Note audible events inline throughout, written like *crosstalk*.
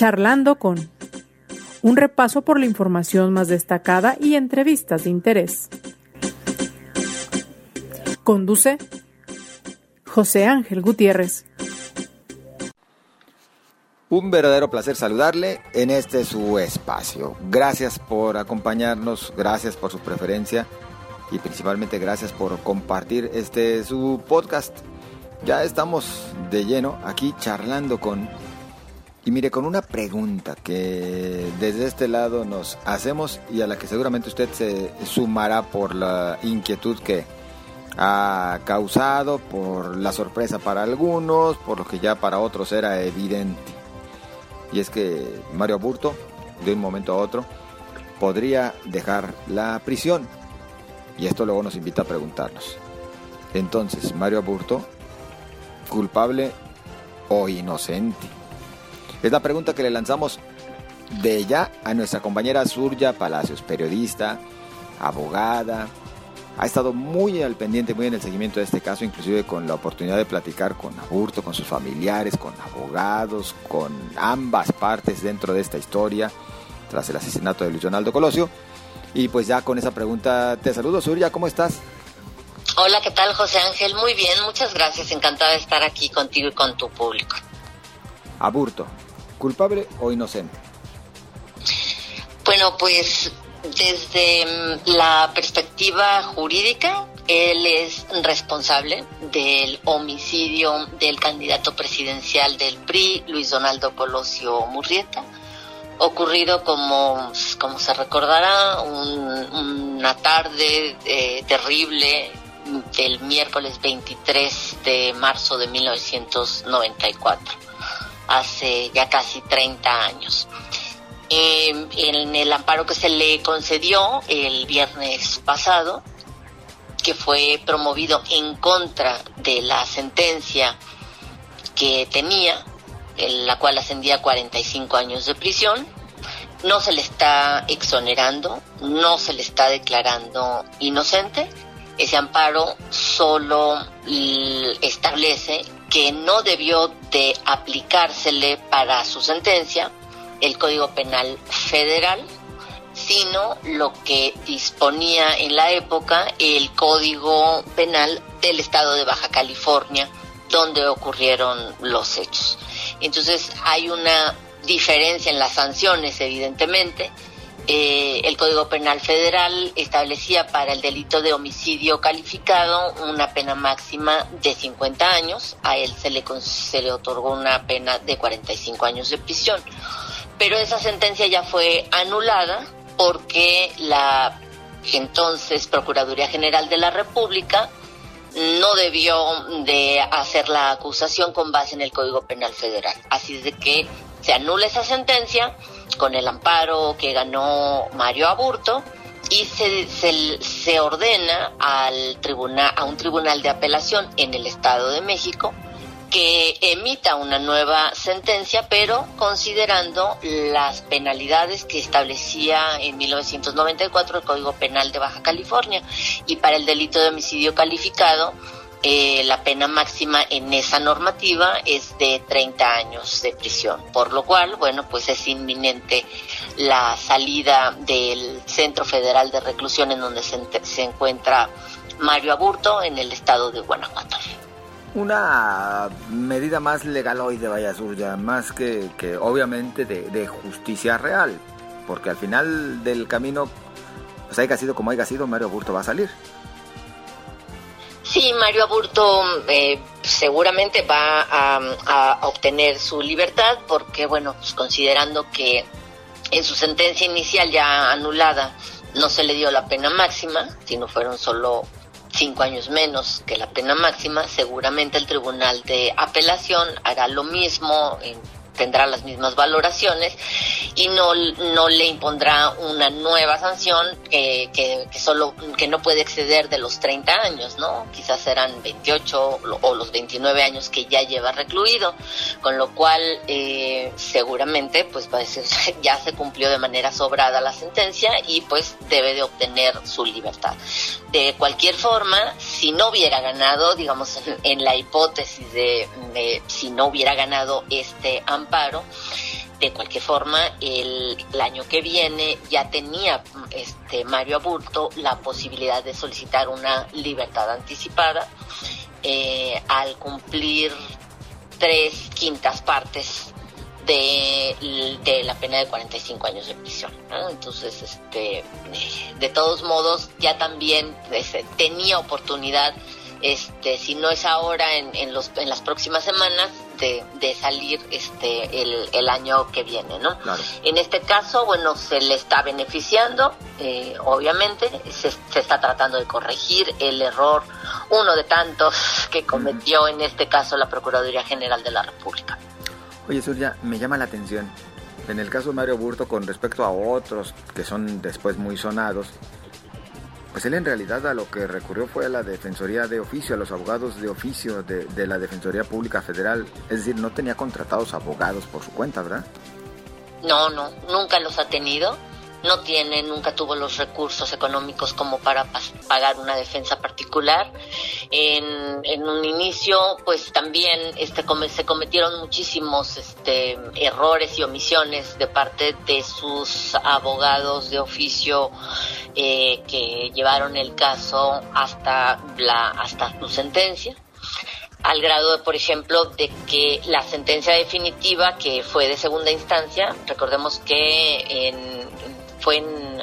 Charlando con un repaso por la información más destacada y entrevistas de interés. Conduce José Ángel Gutiérrez. Un verdadero placer saludarle en este su espacio. Gracias por acompañarnos, gracias por su preferencia y principalmente gracias por compartir este su podcast. Ya estamos de lleno aquí charlando con y mire con una pregunta que desde este lado nos hacemos y a la que seguramente usted se sumará por la inquietud que ha causado, por la sorpresa para algunos, por lo que ya para otros era evidente y es que Mario Aburto, de un momento a otro, podría dejar la prisión. Y esto luego nos invita a preguntarnos. Entonces, Mario Aburto, culpable o inocente? Es la pregunta que le lanzamos de ya a nuestra compañera Surya Palacios, periodista, abogada, ha estado muy al pendiente, muy en el seguimiento de este caso, inclusive con la oportunidad de platicar con Aburto, con sus familiares, con abogados, con ambas partes dentro de esta historia, tras el asesinato de Luis Donaldo Colosio. Y pues ya con esa pregunta te saludo, Surya, ¿cómo estás? Hola, ¿qué tal, José Ángel? Muy bien, muchas gracias, encantada de estar aquí contigo y con tu público. Aburto, ¿culpable o inocente? Bueno, pues desde mm, la perspectiva jurídica, él es responsable del homicidio del candidato presidencial del PRI, Luis Donaldo Colosio Murrieta, ocurrido como, como se recordará, una tarde eh, terrible del miércoles 23 de marzo de 1994, hace ya casi 30 años. Em, en el amparo que se le concedió el viernes pasado, que fue promovido en contra de la sentencia que tenía, en la cual ascendía a 45 años de prisión, no se le está exonerando, no se le está declarando inocente. Ese amparo solo establece que no debió de aplicársele para su sentencia el Código Penal Federal, sino lo que disponía en la época el Código Penal del Estado de Baja California, donde ocurrieron los hechos. Entonces hay una diferencia en las sanciones, evidentemente. Eh, el Código Penal Federal establecía para el delito de homicidio calificado una pena máxima de 50 años, a él se le, se le otorgó una pena de 45 años de prisión pero esa sentencia ya fue anulada porque la entonces Procuraduría General de la República no debió de hacer la acusación con base en el Código Penal Federal. Así de que se anula esa sentencia con el amparo que ganó Mario Aburto y se, se, ordena al tribunal, a un tribunal de apelación en el Estado de México que emita una nueva sentencia, pero considerando las penalidades que establecía en 1994 el Código Penal de Baja California. Y para el delito de homicidio calificado, eh, la pena máxima en esa normativa es de 30 años de prisión, por lo cual, bueno, pues es inminente la salida del Centro Federal de Reclusión en donde se, se encuentra Mario Aburto en el estado de Guanajuato una medida más legal hoy de Vallasur, más que, que obviamente de, justicia real, porque al final del camino, pues haya sido como haya sido, Mario Aburto va a salir. Sí, Mario Aburto eh, seguramente va a, obtener su libertad porque, bueno, pues considerando que en su sentencia inicial ya anulada no se le dio la pena máxima, sino fueron solo cinco años menos que la pena máxima, seguramente el Tribunal de Apelación hará lo mismo en tendrá las mismas valoraciones y no, no le impondrá una nueva sanción que, que, solo que no puede exceder de los 30 años, ¿no? Quizás serán 28 o los 29 años que ya lleva recluido, con lo cual eh, seguramente pues *laughs* ya se cumplió de manera sobrada la sentencia y pues debe de obtener su libertad. De cualquier forma, si no hubiera ganado, digamos, en, la hipótesis de, de si no hubiera ganado este amparo, de cualquier forma, el, año que viene ya tenía este Mario Aburto la posibilidad de solicitar una libertad anticipada eh, al cumplir tres quintas partes de, de, la pena de 45 años de prisión. Entonces, este, de todos modos, ya también este, tenía oportunidad este, si no es ahora, en, en, los, en las próximas semanas, de, de salir este, el, el, año que viene, ¿no? En este caso, bueno, se le está beneficiando, eh, obviamente, se, se, está tratando de corregir el error, uno de tantos *laughs* que cometió en este caso la Procuraduría General de la República. Oye, Surya, me llama la atención, en el caso de Mario Burto, con respecto a otros que son después muy sonados, pues él en realidad a lo que recurrió fue a la Defensoría de Oficio, a los abogados de oficio de, de, la Defensoría Pública Federal. Es decir, no tenía contratados abogados por su cuenta, ¿verdad? No, no, nunca los ha tenido no tiene, nunca tuvo los recursos económicos como para pagar una defensa particular. En, en un inicio, pues también este, se cometieron muchísimos este, errores y omisiones de parte de sus abogados de oficio eh, que llevaron el caso hasta, la, hasta su sentencia al grado, de, por ejemplo, de que la sentencia definitiva, que fue de segunda instancia, recordemos que en fue en,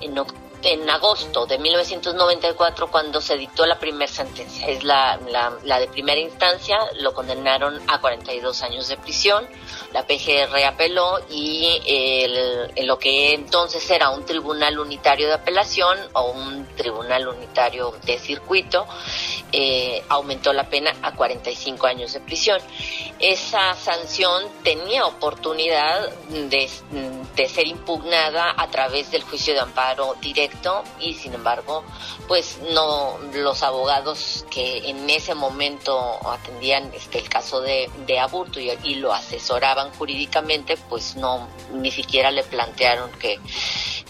en, agosto de 1994 cuando se dictó la primera sentencia. Es la, la, de primera instancia, lo condenaron a 42 años de prisión. La PGR apeló y el, lo que entonces era un tribunal unitario de apelación o un tribunal unitario de circuito eh, aumentó la pena a 45 años de prisión. Esa sanción tenía oportunidad de, de, ser impugnada a través del juicio de amparo directo y sin embargo, pues no los abogados que en ese momento atendían este el caso de, de aburto y, y lo asesoraban jurídicamente, pues no ni siquiera le plantearon que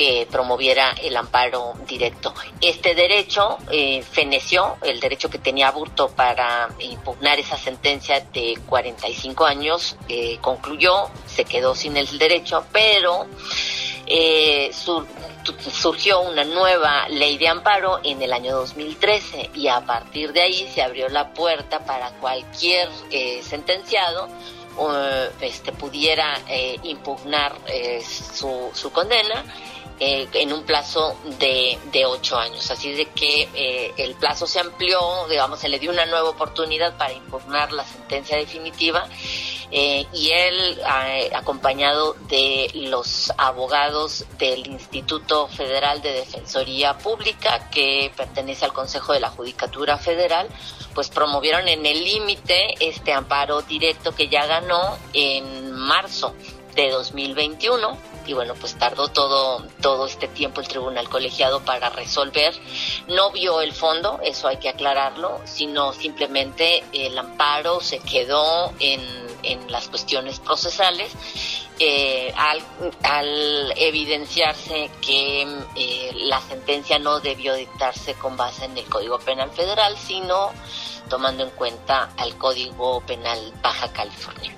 que promoviera el amparo directo. Este derecho eh, feneció, el derecho que tenía Aburto para impugnar esa sentencia de 45 años, eh, concluyó, se quedó sin el derecho, pero eh, surgió una nueva ley de amparo en el año 2013 y a partir de ahí se abrió la puerta para cualquier eh, sentenciado este, pudiera eh, impugnar eh, su, su condena eh, en un plazo de, de ocho años. Así de que eh, el plazo se amplió, digamos, se le dio una nueva oportunidad para impugnar la sentencia definitiva eh, y él, acompañado de los abogados del Instituto Federal de Defensoría Pública, que pertenece al Consejo de la Judicatura Federal, pues promovieron en el límite este amparo directo que ya ganó en marzo de 2021 y bueno, pues tardó todo, todo este tiempo el tribunal colegiado para resolver. No vio el fondo, eso hay que aclararlo, sino simplemente el amparo se quedó en, en las cuestiones procesales eh, al, evidenciarse que eh, la sentencia no debió dictarse con base en el Código Penal Federal, sino tomando en cuenta al Código Penal Baja California.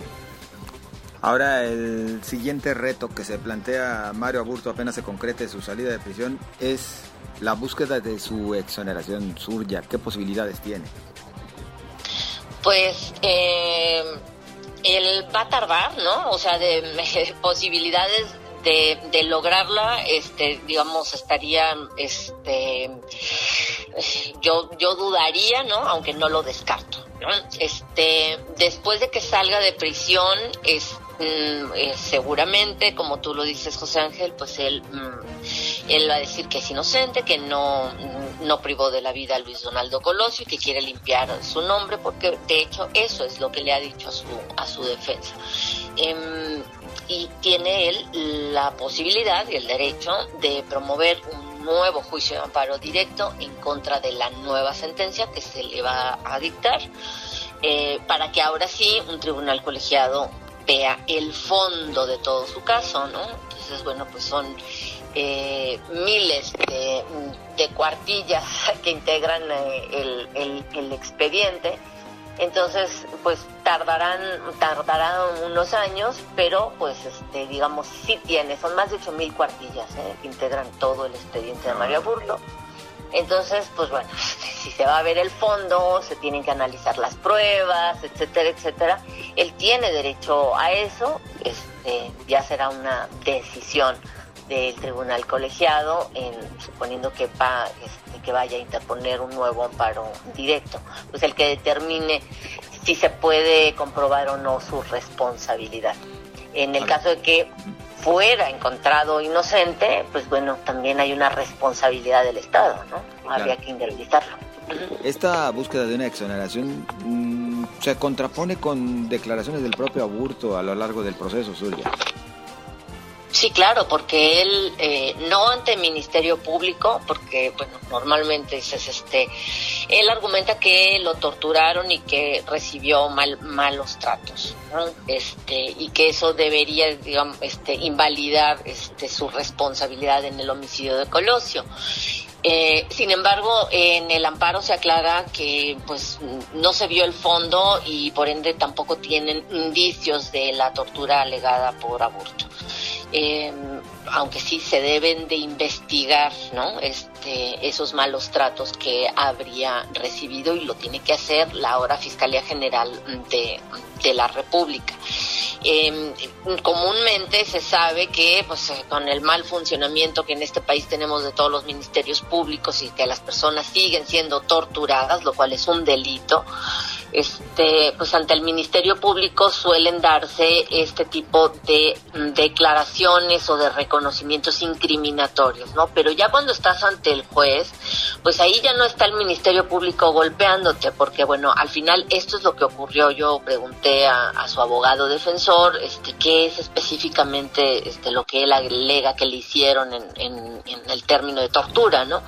Ahora el siguiente reto que se plantea Mario Aburto apenas se concrete su salida de prisión es la búsqueda de su exoneración surya. ¿Qué posibilidades tiene? Pues eh, él va a tardar, ¿no? O sea, de, *laughs* posibilidades de, de, lograrla, este, digamos, estaría, este, yo, yo dudaría, ¿no? Aunque no lo descarto. Este, después de que salga de prisión, es, Mm, eh, seguramente, como tú lo dices, José Ángel, pues él, mm, él va a decir que es inocente, que no, mm, no privó de la vida a Luis Donaldo Colosio y que quiere limpiar su nombre, porque de hecho eso es lo que le ha dicho a su, a su defensa. Em, y tiene él la posibilidad y el derecho de promover un nuevo juicio de amparo directo en contra de la nueva sentencia que se le va a dictar. Eh, para que ahora sí un tribunal colegiado vea el fondo de todo su caso, ¿no? Entonces, bueno, pues son eh, miles de, cuartillas *laughs* que integran eh, el, el, expediente Entonces, pues tardarán, tardarán unos años, pero pues este, digamos, sí tiene, son más de 8.000 cuartillas ¿eh? que integran todo el expediente de Mario Burto. Entonces, pues bueno, *laughs* si se va a ver el fondo, se tienen que analizar las pruebas, etcétera, etcétera. Él tiene derecho a eso, este, ya será una decisión del tribunal colegiado, en, suponiendo que, va, este, que vaya a interponer un nuevo amparo directo, pues el que determine si se puede comprobar o no su responsabilidad. En el caso de que fuera encontrado inocente, pues bueno, también hay una responsabilidad del Estado, ¿no? Habría que indemnizarlo. Esta búsqueda de una exoneración mm, se contrapone con declaraciones del propio Aburto a lo largo del proceso, Zulia. Sí, claro, porque él eh, no ante el Ministerio Público, porque bueno, normalmente es este, él argumenta que lo torturaron y que recibió mal, malos tratos, este, y que eso debería, digamos, este, invalidar este, su responsabilidad en el homicidio de Colosio. Eh, sin embargo, en el amparo se aclara que pues no se vio el fondo y por ende tampoco tienen indicios de la tortura alegada por aborto eh, aunque sí se deben de investigar, ¿no? Este, esos malos tratos que habría recibido y lo tiene que hacer la ahora Fiscalía General de, de la República. Eh, comúnmente se sabe que pues eh, con el mal funcionamiento que en este país tenemos de todos los ministerios públicos y que las personas siguen siendo torturadas, lo cual es un delito, este, pues ante el Ministerio Público suelen darse este tipo de declaraciones o de reconocimientos incriminatorios, ¿no? Pero ya cuando estás ante el juez, pues ahí ya no está el Ministerio Público golpeándote, porque bueno, al final esto es lo que ocurrió. Yo pregunté a, su abogado defensor, este, qué es específicamente este, lo que él alega que le hicieron en, en, en el término de tortura, ¿no?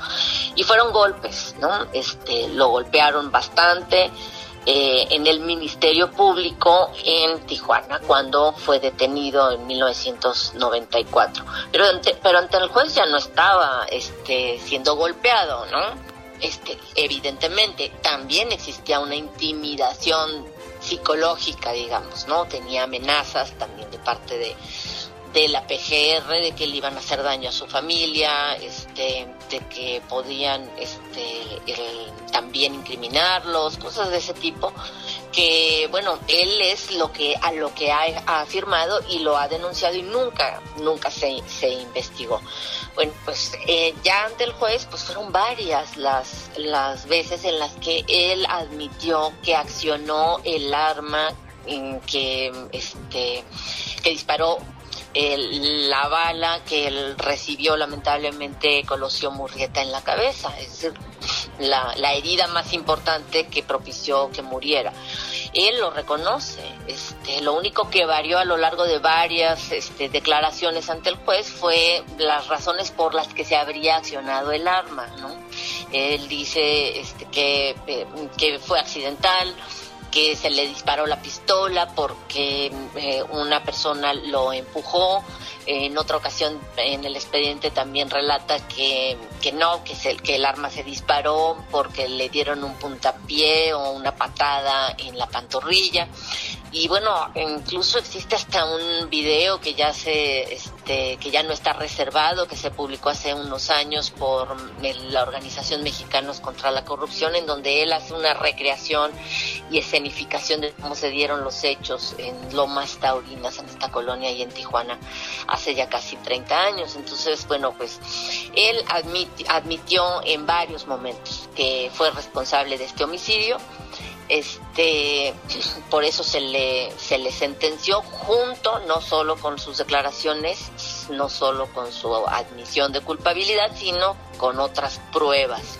Y fueron golpes, ¿no? Este, lo golpearon bastante eh, en el Ministerio Público en Tijuana cuando fue detenido en 1994. Pero ante, pero ante el juez ya no estaba este, siendo golpeado, ¿no? Este, evidentemente también existía una intimidación psicológica, digamos, ¿no? Tenía amenazas también de parte de, de la PGR de que le iban a hacer daño a su familia, este, de que podían este, también incriminarlos, cosas de ese tipo, que bueno, él es lo que a lo que ha, afirmado y lo ha denunciado y nunca, nunca se, se investigó. Bueno, pues eh, ya ante el juez, pues fueron varias las, las veces en las que él admitió que accionó el arma que este que disparó la bala que él recibió lamentablemente Colosio Murrieta en la cabeza, es la, la, herida más importante que propició que muriera. Él lo reconoce, este, lo único que varió a lo largo de varias este, declaraciones ante el juez fue las razones por las que se habría accionado el arma, ¿no? Él dice este, que, eh, que fue accidental, que se le disparó la pistola porque eh, una persona lo empujó. En otra ocasión en el expediente también relata que, que no, que, se, que el arma se disparó porque le dieron un puntapié o una patada en la pantorrilla y bueno, incluso existe hasta un video que ya se, este, que ya no está reservado, que se publicó hace unos años por la Organización Mexicanos contra la Corrupción, en donde él hace una recreación y escenificación de cómo se dieron los hechos en Lomas Taurinas, en esta colonia y en Tijuana, hace ya casi 30 años. Entonces, bueno, pues él admitió en varios momentos que fue responsable de este homicidio este por eso se le se le sentenció junto no solo con sus declaraciones no solo con su admisión de culpabilidad sino con otras pruebas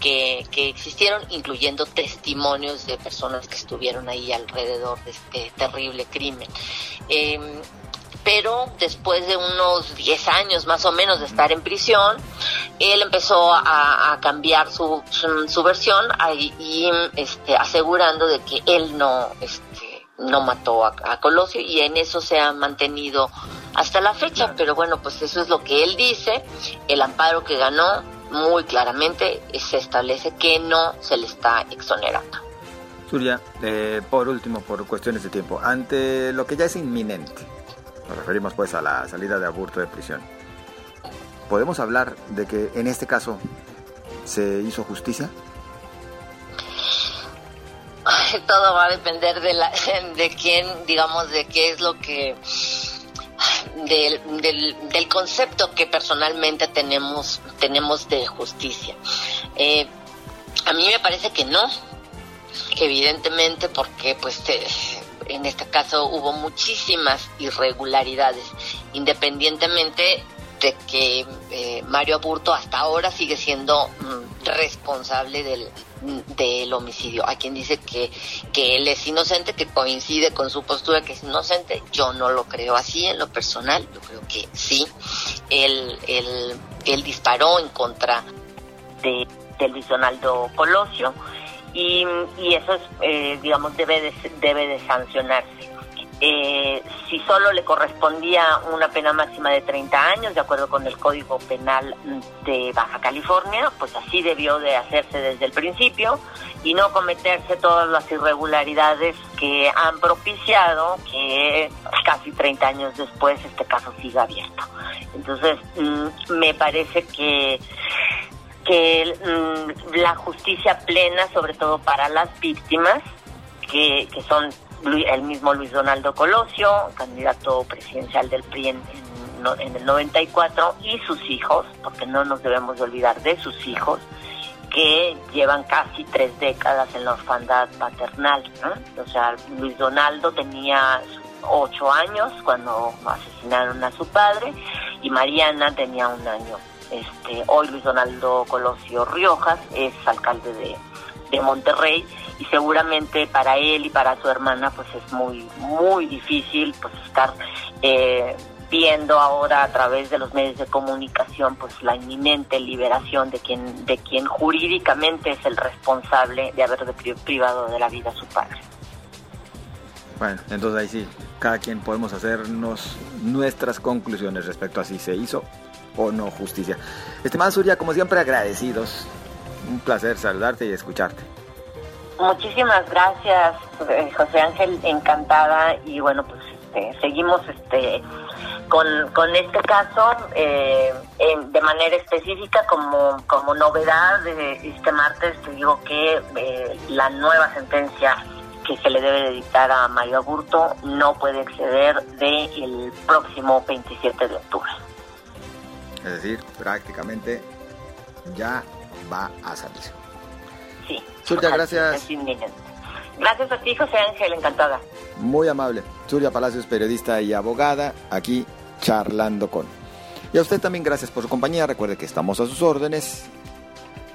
que, que existieron incluyendo testimonios de personas que estuvieron ahí alrededor de este terrible crimen. Eh, pero después de unos 10 años más o menos de estar en prisión, él empezó a, cambiar su, su, versión y este, asegurando de que él no, este, no mató a, Colosio y en eso se ha mantenido hasta la fecha, pero bueno, pues eso es lo que él dice, el amparo que ganó muy claramente se establece que no se le está exonerando. Surya, eh, por último, por cuestiones de tiempo, ante lo que ya es inminente, nos referimos pues a la salida de aborto de prisión, ¿podemos hablar de que en este caso se hizo justicia? *laughs* Todo va a depender de, la, de quién, digamos, de qué es lo que del, del, concepto que personalmente tenemos, tenemos de justicia. Eh, a mí me parece que no, evidentemente porque pues en este caso hubo muchísimas irregularidades, independientemente de que eh, Mario Aburto hasta ahora sigue siendo mm, responsable del, del homicidio. Hay quien dice que, que él es inocente, que coincide con su postura que es inocente. Yo no lo creo así en lo personal, yo creo que sí. Él, él, él disparó en contra de, de Luis Donaldo Colosio y, y eso, es, eh, digamos, debe de, debe de sancionarse. Eh, si solo le correspondía una pena máxima de 30 años, de acuerdo con el Código Penal de Baja California, pues así debió de hacerse desde el principio y no cometerse todas las irregularidades que han propiciado que casi 30 años después este caso siga abierto. Entonces, mm, me parece que que mm, la justicia plena, sobre todo para las víctimas, que, que son el mismo Luis Donaldo Colosio, candidato presidencial del PRI en, el 94, y sus hijos, porque no nos debemos de olvidar de sus hijos, que llevan casi tres décadas en la orfandad paternal. O sea, Luis Donaldo tenía ocho años cuando asesinaron a su padre y Mariana tenía un año. Este, hoy Luis Donaldo Colosio Riojas es alcalde de, de Monterrey y seguramente para él y para su hermana pues es muy muy difícil pues estar eh, viendo ahora a través de los medios de comunicación pues la inminente liberación de quien de quien jurídicamente es el responsable de haber privado de la vida a su padre. Bueno, entonces ahí sí, cada quien podemos hacernos nuestras conclusiones respecto a si se hizo o no justicia. Estimada Surya, como siempre agradecidos. Un placer saludarte y escucharte. Muchísimas gracias, eh, José Ángel, encantada y bueno, pues este, seguimos este con, este caso eh, de manera específica como, novedad de este martes te digo que eh, la nueva sentencia que se le debe de dictar a Mario Aburto no puede exceder del próximo 27 de octubre. Es decir, prácticamente ya va a salir. Surya, gracias. Gracias a ti, José Ángel, encantada. Muy amable. Surya Palacios, periodista y abogada, aquí charlando con. Y a usted también gracias por su compañía. Recuerde que estamos a sus órdenes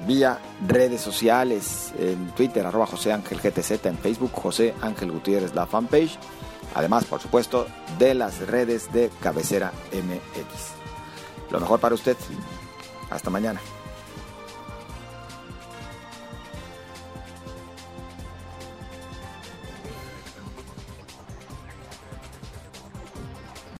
vía redes sociales, en Twitter, arroba José Ángel GTZ, en Facebook, José Ángel Gutiérrez, la fanpage. Además, por supuesto, de las redes de Cabecera MX. Lo mejor para usted. Hasta mañana.